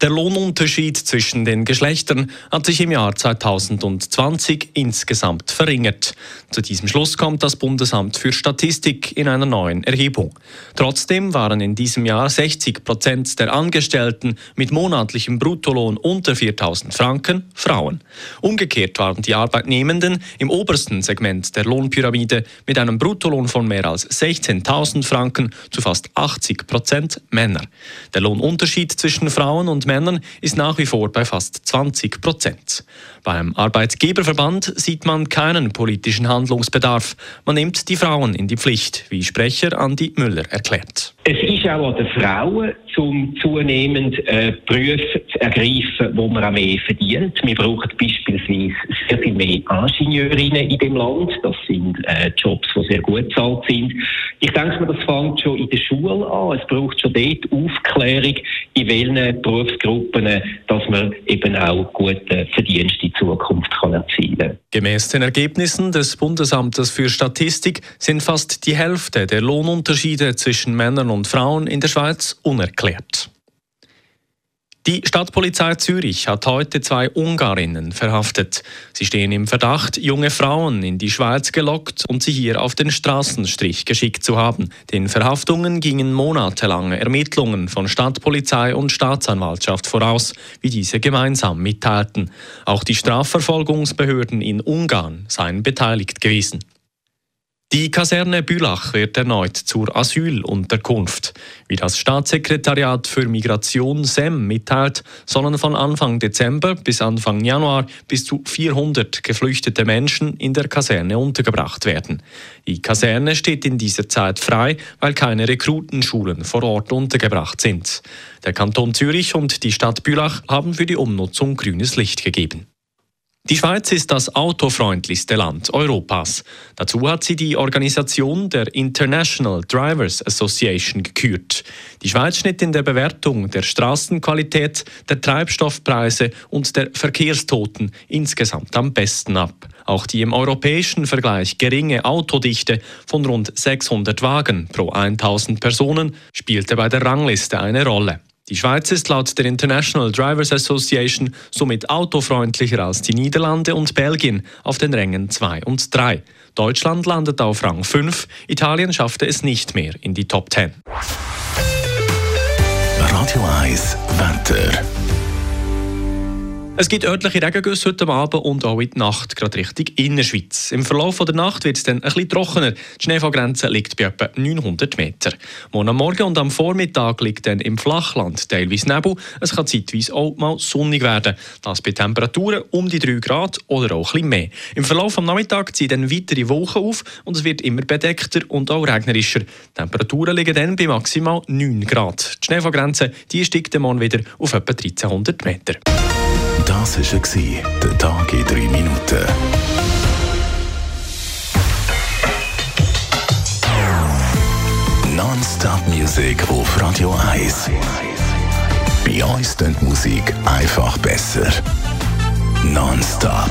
Der Lohnunterschied zwischen den Geschlechtern hat sich im Jahr 2020 insgesamt verringert. Zu diesem Schluss kommt das Bundesamt für Statistik in einer neuen Erhebung. Trotzdem waren in diesem Jahr 60 Prozent der Angestellten mit monatlichem Bruttolohn unter 4000 Franken Frauen. Umgekehrt waren die Arbeitnehmenden im obersten Segment der Lohnpyramide mit einem Bruttolohn von mehr als 16.000 Franken zu fast 80 Prozent Männer. Der Lohnunterschied zwischen Frauen und Männern ist nach wie vor bei fast 20 Prozent. Beim Arbeitgeberverband sieht man keinen politischen Handlungsbedarf. Man nimmt die Frauen in die Pflicht, wie Sprecher Andi Müller erklärt. Es ist auch an den Frauen, um zunehmend äh, Berufe zu ergreifen, wo man auch mehr verdient. Wir brauchen beispielsweise sehr viel mehr Ingenieurinnen in dem Land. Das sind äh, Jobs, die sehr gut bezahlt sind. Ich denke das fängt schon in der Schule an. Es braucht schon dort Aufklärung, in welchen Berufsgruppen, dass man eben auch gute Verdienste in Zukunft kann erzielen kann. Gemäß den Ergebnissen des Bundesamtes für Statistik sind fast die Hälfte der Lohnunterschiede zwischen Männern und Frauen in der Schweiz unerklärt. Die Stadtpolizei Zürich hat heute zwei Ungarinnen verhaftet. Sie stehen im Verdacht, junge Frauen in die Schweiz gelockt und sie hier auf den Straßenstrich geschickt zu haben. Den Verhaftungen gingen monatelange Ermittlungen von Stadtpolizei und Staatsanwaltschaft voraus, wie diese gemeinsam mitteilten. Auch die Strafverfolgungsbehörden in Ungarn seien beteiligt gewesen. Die Kaserne Bülach wird erneut zur Asylunterkunft. Wie das Staatssekretariat für Migration SEM mitteilt, sollen von Anfang Dezember bis Anfang Januar bis zu 400 geflüchtete Menschen in der Kaserne untergebracht werden. Die Kaserne steht in dieser Zeit frei, weil keine Rekrutenschulen vor Ort untergebracht sind. Der Kanton Zürich und die Stadt Bülach haben für die Umnutzung grünes Licht gegeben. Die Schweiz ist das autofreundlichste Land Europas. Dazu hat sie die Organisation der International Drivers Association gekürt. Die Schweiz schnitt in der Bewertung der Straßenqualität, der Treibstoffpreise und der Verkehrstoten insgesamt am besten ab. Auch die im europäischen Vergleich geringe Autodichte von rund 600 Wagen pro 1000 Personen spielte bei der Rangliste eine Rolle. Die Schweiz ist laut der International Drivers Association somit autofreundlicher als die Niederlande und Belgien auf den Rängen 2 und 3. Deutschland landet auf Rang 5, Italien schaffte es nicht mehr in die Top 10. Radio 1 Wetter. Es gibt örtliche Regengüsse heute Abend und auch in der Nacht, gerade Richtung Innerschweiz. Im Verlauf der Nacht wird es dann ein bisschen trockener. Die Schneefallgrenze liegt bei etwa 900 Meter. Morgen am Morgen und am Vormittag liegt dann im Flachland teilweise Nebel. Es kann zeitweise auch mal sonnig werden. Das bei Temperaturen um die 3 Grad oder auch ein bisschen mehr. Im Verlauf am Nachmittag ziehen dann weitere Wolken auf und es wird immer bedeckter und auch regnerischer. Die Temperaturen liegen dann bei maximal 9 Grad. Die Schneefallgrenze die steigt dann morgen wieder auf etwa 1300 Meter. Das war der Tag in drei Minuten. Non-Stop Music auf Radio 1. Bei uns klingt Musik einfach besser. Non-Stop.